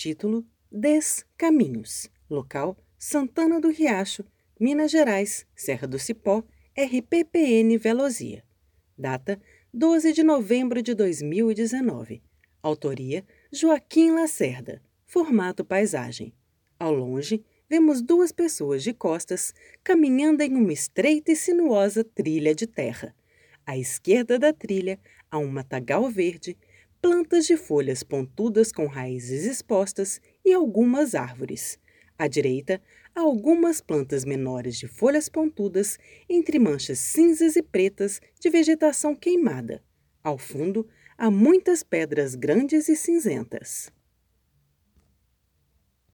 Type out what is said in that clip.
Título: Descaminhos. Local: Santana do Riacho, Minas Gerais, Serra do Cipó, RPPN Velozia. Data: 12 de novembro de 2019. Autoria: Joaquim Lacerda. Formato paisagem. Ao longe, vemos duas pessoas de costas caminhando em uma estreita e sinuosa trilha de terra. À esquerda da trilha há um matagal verde, plantas de folhas pontudas com raízes expostas e algumas árvores. À direita, há algumas plantas menores de folhas pontudas entre manchas cinzas e pretas de vegetação queimada. Ao fundo, há muitas pedras grandes e cinzentas.